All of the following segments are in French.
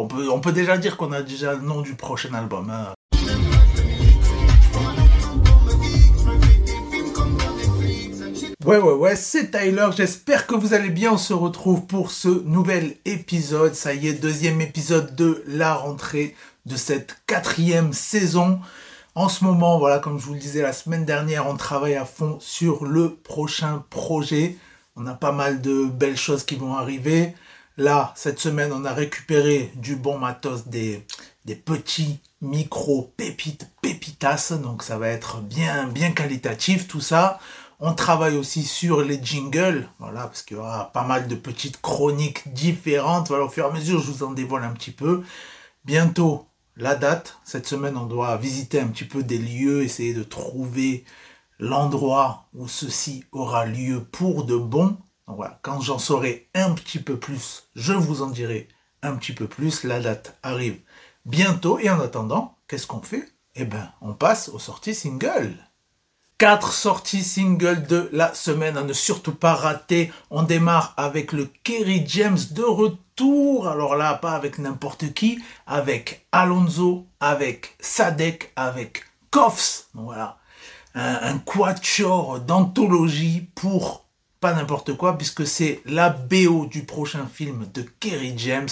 on peut, déjà dire qu'on a déjà le nom du prochain album. Hein. Ouais, ouais, ouais, c'est Tyler. J'espère que vous allez bien. On se retrouve pour ce nouvel épisode. Ça y est, deuxième épisode de la rentrée de cette quatrième saison. En ce moment, voilà, comme je vous le disais la semaine dernière, on travaille à fond sur le prochain projet. On a pas mal de belles choses qui vont arriver. Là, cette semaine, on a récupéré du bon matos, des, petits micros pépites, pépitas. Donc ça va être bien, bien qualitatif tout ça. On travaille aussi sur les jingles, voilà, parce qu'il y aura pas mal de petites chroniques différentes. Voilà, au fur et à mesure, je vous en dévoile un petit peu. Bientôt, la date. Cette semaine, on doit visiter un petit peu des lieux, essayer de trouver l'endroit où ceci aura lieu pour de bon. Quand j'en saurai un petit peu plus, je vous en dirai un petit peu plus. La date arrive bientôt. Et en attendant, qu'est-ce qu'on fait? Eh ben, on passe aux sorties single. Quatre sorties single de la semaine à ne surtout pas rater. On démarre avec le Kerry James de retour. Alors là, pas avec n'importe qui, avec Alonso, avec Sadek, avec Koffs. Voilà. Un, un quatuor d'anthologie pour pas n'importe quoi, puisque c'est la BO du prochain film de Kerry James,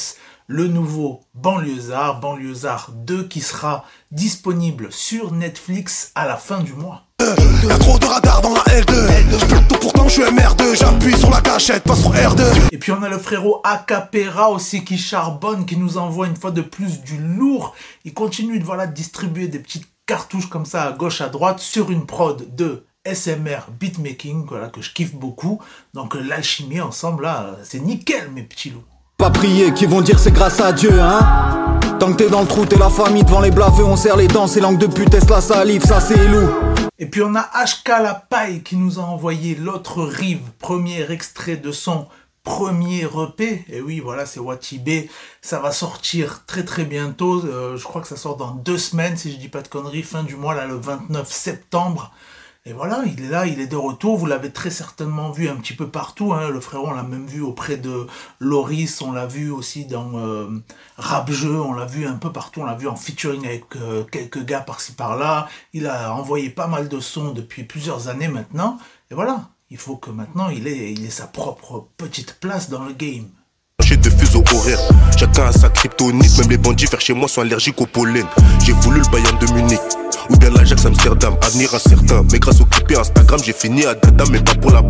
le nouveau Banlieusard, Banlieusard 2, qui sera disponible sur Netflix à la fin du mois. Y'a trop de radars dans la L2 pourtant je suis MR2 J'appuie sur la cachette, pas sur R2 Et puis on a le frérot Acapera aussi qui charbonne, qui nous envoie une fois de plus du lourd. Il continue de voilà, distribuer des petites cartouches comme ça à gauche à droite sur une prod de SMR beatmaking, voilà, que je kiffe beaucoup. Donc l'alchimie ensemble là, c'est nickel mes petits loups. Pas prier, qui vont dire c'est grâce à Dieu, hein Tant que t'es dans le trou, t'es la famille devant les blaveux, on serre les dents, c'est langue de pute, la salive, ça c'est loup. Et puis on a HK La Paille qui nous a envoyé l'autre rive, premier extrait de son premier EP. Et oui, voilà, c'est Watibé. Ça va sortir très très bientôt. Euh, je crois que ça sort dans deux semaines, si je dis pas de conneries, fin du mois, là, le 29 septembre. Et voilà, il est là, il est de retour. Vous l'avez très certainement vu un petit peu partout. Hein. Le frérot, on l'a même vu auprès de Loris, on l'a vu aussi dans euh, Rap Jeu, on l'a vu un peu partout. On l'a vu en featuring avec euh, quelques gars par-ci par-là. Il a envoyé pas mal de sons depuis plusieurs années maintenant. Et voilà, il faut que maintenant il ait, sa propre petite place dans le game fuseaux horaires. Chacun a sa kryptonite, même les bandits chez moi sont allergiques au pollen. J'ai voulu le Bayern de Munich. Amsterdam. Mais grâce au clipé Instagram, j'ai fini à Dada, mais pas pour la.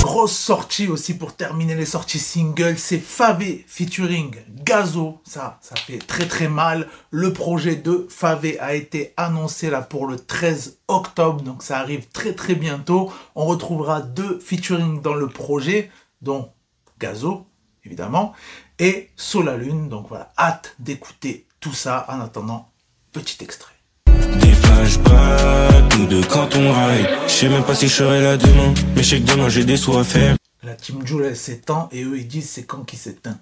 Grosse sortie aussi pour terminer les sorties singles, c'est Favé featuring Gazo. Ça, ça fait très très mal. Le projet de Favé a été annoncé là pour le 13 octobre, donc ça arrive très très bientôt. On retrouvera deux featuring dans le projet, dont Gazo, évidemment, et Solalune. Donc voilà, hâte d'écouter tout ça. En attendant, petit extrait. Des flashbacks, nous deux quand on ride. Je sais même pas si je serai là demain, mais je sais que demain j'ai des sous à faire. La team Joule s'éteint et eux ils disent c'est quand qui s'éteint.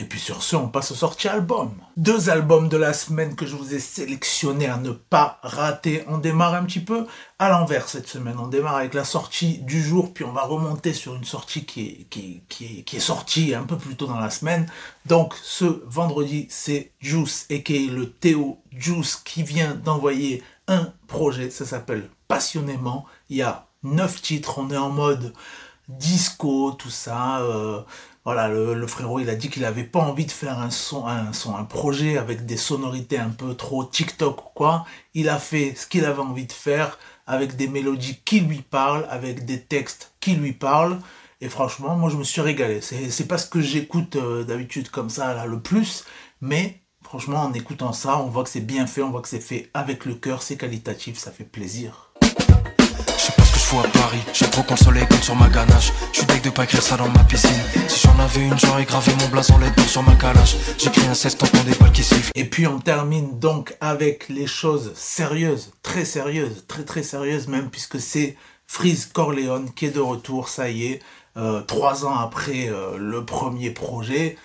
Et puis sur ce, on passe aux sorties albums. Deux albums de la semaine que je vous ai sélectionnés à ne pas rater. On démarre un petit peu à l'envers cette semaine. On démarre avec la sortie du jour, puis on va remonter sur une sortie qui est, qui, qui, qui est sortie un peu plus tôt dans la semaine. Donc ce vendredi, c'est Juice, et le Théo Juice, qui vient d'envoyer un projet. Ça s'appelle Passionnément. Il y a neuf titres. On est en mode disco, tout ça. Euh, voilà, le, frérot, il a dit qu'il avait pas envie de faire un son, un projet avec des sonorités un peu trop TikTok ou quoi. Il a fait ce qu'il avait envie de faire avec des mélodies qui lui parlent, avec des textes qui lui parlent. Et franchement, moi, je me suis régalé. C'est pas ce que j'écoute euh, d'habitude comme ça, là, le plus. Mais franchement, en écoutant ça, on voit que c'est bien fait, on voit que c'est fait avec le cœur, c'est qualitatif, ça fait plaisir à Paris. J'ai trop consolé comme sur ma ganache. Je suis de pas écrire ça dans ma piscine. Si j'en avais une, j'aurais gravé mon blason lettre sur ma calache. J'écris un ceste en des balles qui sifflent. Et puis on termine donc avec les choses sérieuses, très sérieuses, très très sérieuses même, puisque c'est Freeze Corleone qui est de retour, ça y est, euh, trois ans après euh, le premier projet.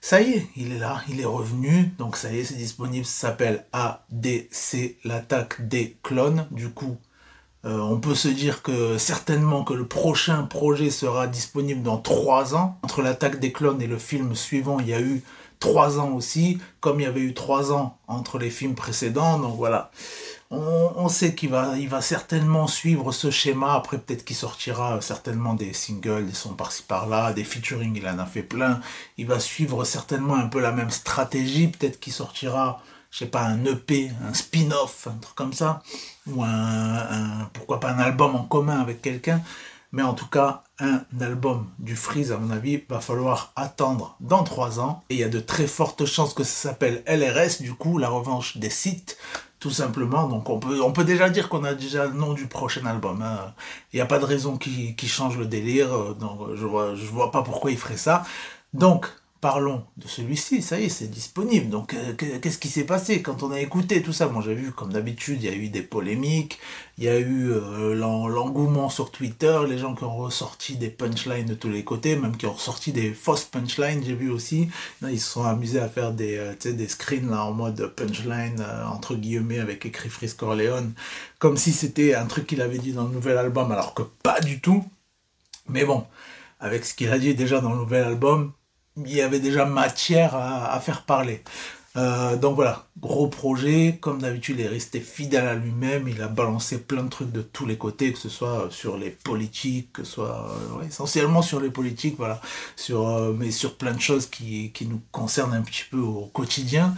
Ça y est, il est là, il est revenu, donc ça y est, c'est disponible, ça s'appelle ADC, l'attaque des clones. Du coup, euh, on peut se dire que certainement que le prochain projet sera disponible dans trois ans. Entre l'attaque des clones et le film suivant, il y a eu trois ans aussi, comme il y avait eu trois ans entre les films précédents. Donc voilà, on, sait qu'il va, il va certainement suivre ce schéma. Après, peut-être qu'il sortira certainement des singles, des sons par-ci par-là, des featuring, il en a fait plein. Il va suivre certainement un peu la même stratégie. Peut-être qu'il sortira, je sais pas, un EP, un spin-off, un truc comme ça, ou un pourquoi pas un album en commun avec quelqu'un. Mais en tout cas, un album du Freeze, à mon avis, va falloir attendre dans trois ans. Et il y a de très fortes chances que ça s'appelle LRS, du coup, la revanche des sites, tout simplement. Donc on peut, on peut déjà dire qu'on a déjà le nom du prochain album. Hein. Il n'y a pas de raison qui, change le délire. Donc je vois, je vois pas pourquoi il ferait ça. Donc, parlons de celui-ci, ça y est, c'est disponible. Donc, euh, qu'est-ce qui s'est passé quand on a écouté tout ça? Moi, j'ai vu, comme d'habitude, il y a eu des polémiques, il y a eu euh, l'engouement sur Twitter, les gens qui ont ressorti des punchlines de tous les côtés, même qui ont ressorti des fausses punchlines, j'ai vu aussi. Ils se sont amusés à faire des, euh, des screens là, en mode punchline, entre guillemets, avec écrit Frisk Corleone, comme si c'était un truc qu'il avait dit dans le nouvel album, alors que pas du tout. Mais bon, avec ce qu'il a dit déjà dans le nouvel album, il y avait déjà matière à, faire parler. Euh, donc voilà, gros projet, comme d'habitude, il est resté fidèle à lui-même, il a balancé plein de trucs de tous les côtés, que ce soit sur les politiques, que ce soit euh, essentiellement sur les politiques, voilà, sur, euh, mais sur plein de choses qui, nous concernent un petit peu au quotidien.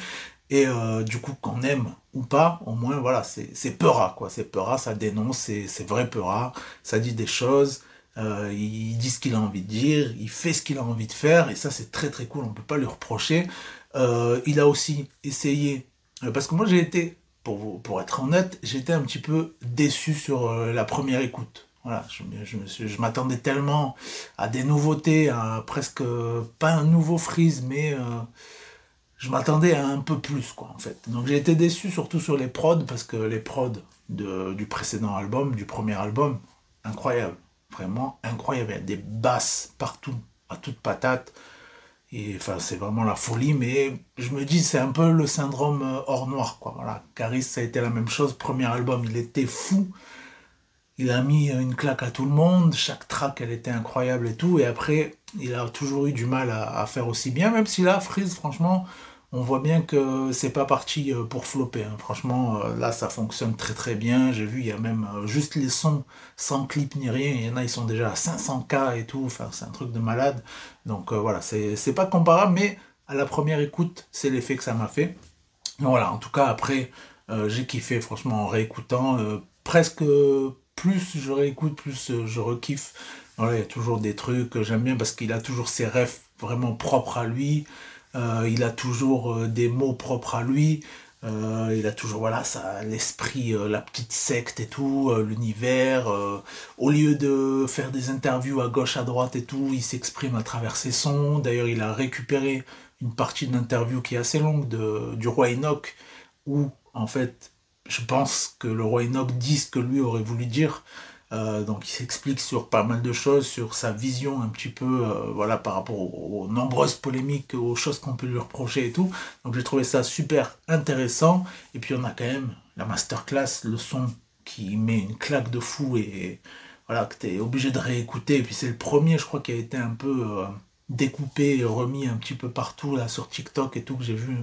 Et du coup, qu'on aime ou pas, au moins, voilà, c'est peura, quoi. C'est peura, ça dénonce, c'est vrai peura, ça dit des choses, euh, il dit ce qu'il a envie de dire, il fait ce qu'il a envie de faire, et ça c'est très très cool, on ne peut pas lui reprocher. Euh, il a aussi essayé, euh, parce que moi j'ai été, pour, pour être honnête, été un petit peu déçu sur la première écoute. Voilà, je, je, m'attendais tellement à des nouveautés, à presque pas un nouveau freeze, mais je m'attendais à un peu plus, quoi, en fait. Donc j'ai été déçu surtout sur les prods, parce que les prods de, du précédent album, du premier album, incroyable vraiment incroyable. Il y a des basses partout, à toute patate. Et enfin, c'est vraiment la folie, mais je me dis, c'est un peu le syndrome euh, hors noir, quoi. Voilà. Caris, ça a été la même chose. Premier album, il était fou. Il a mis une claque à tout le monde. Chaque track, elle était incroyable et tout. Et après, il a toujours eu du mal à, à faire aussi bien, même si là, Freeze, franchement, on voit bien que c'est pas parti euh, pour flopper. Hein. Franchement, euh, là, ça fonctionne très très bien. J'ai vu, il y a même euh, juste les sons sans clip ni rien. Il y en a, ils sont déjà à 500K et tout. Enfin, c'est un truc de malade. Donc voilà, c'est pas comparable, mais à la première écoute, c'est l'effet que ça m'a fait. voilà, en tout cas, après, j'ai kiffé, franchement, en réécoutant. presque plus je réécoute, plus je rekiffe. Voilà, il y a toujours des trucs que j'aime bien parce qu'il a toujours ses rêves vraiment propres à lui. Euh, il a toujours euh, des mots propres à lui. Euh, il a toujours voilà ça l'esprit la petite secte et tout l'univers au lieu de faire des interviews à gauche à droite et tout il s'exprime à travers ses sons d'ailleurs il a récupéré une partie d'une interview qui est assez longue du roi Enoch où en fait je pense que le roi Enoch dit ce que lui aurait voulu dire euh, donc il s'explique sur pas mal de choses, sur sa vision un petit peu, euh, voilà, par rapport aux, nombreuses polémiques, aux choses qu'on peut lui reprocher et tout. Donc j'ai trouvé ça super intéressant. Et puis on a quand même la masterclass, le son qui met une claque de fou et, voilà, que tu es obligé de réécouter. Et puis c'est le premier, je crois, qui a été un peu euh, découpé et remis un petit peu partout là sur TikTok et tout que j'ai vu.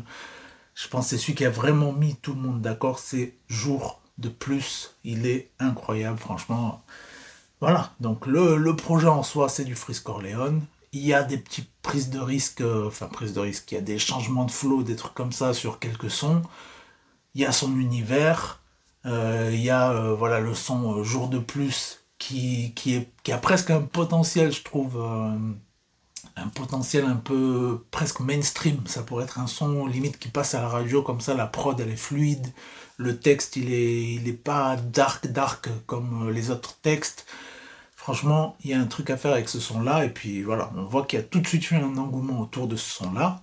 Je pense que c'est celui qui a vraiment mis tout le monde d'accord, c'est Jour plus. Il est incroyable, franchement. Voilà, donc le, projet en soi, c'est du Frisk Corleone. Il y a des petites prises de risque, euh, enfin prises de risque, il y a des changements de flow, des trucs comme ça sur quelques sons. Il y a son univers. Euh, il y a euh, voilà, le son Jour de plus qui, qui, est, qui a presque un potentiel, je trouve, un potentiel un peu presque mainstream. Ça pourrait être un son limite qui passe à la radio comme ça, la prod elle est fluide, le texte il est, il est pas dark dark comme les autres textes. Franchement, il y a un truc à faire avec ce son-là, et puis voilà, on voit qu'il y a tout de suite eu un engouement autour de ce son-là.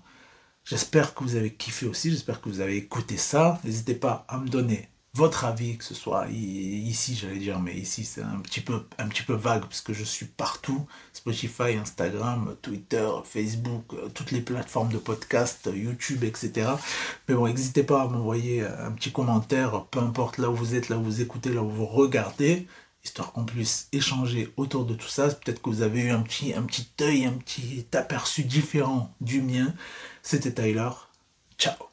J'espère que vous avez kiffé aussi, j'espère que vous avez écouté ça. N'hésitez pas à me donner votre avis, que ce soit ici, j'allais dire, mais ici c'est un petit peu, un petit peu vague parce que je suis partout, Spotify, Instagram, Twitter, Facebook, euh, toutes les plateformes de podcast, YouTube, etc. Mais bon, n'hésitez pas à m'envoyer un petit commentaire, peu importe là où vous êtes, là où vous écoutez, là où vous regardez. histoire qu'on puisse échanger autour de tout ça. Peut-être que vous avez eu un petit, un petit œil, un petit aperçu différent du mien. C'était Tyler. Ciao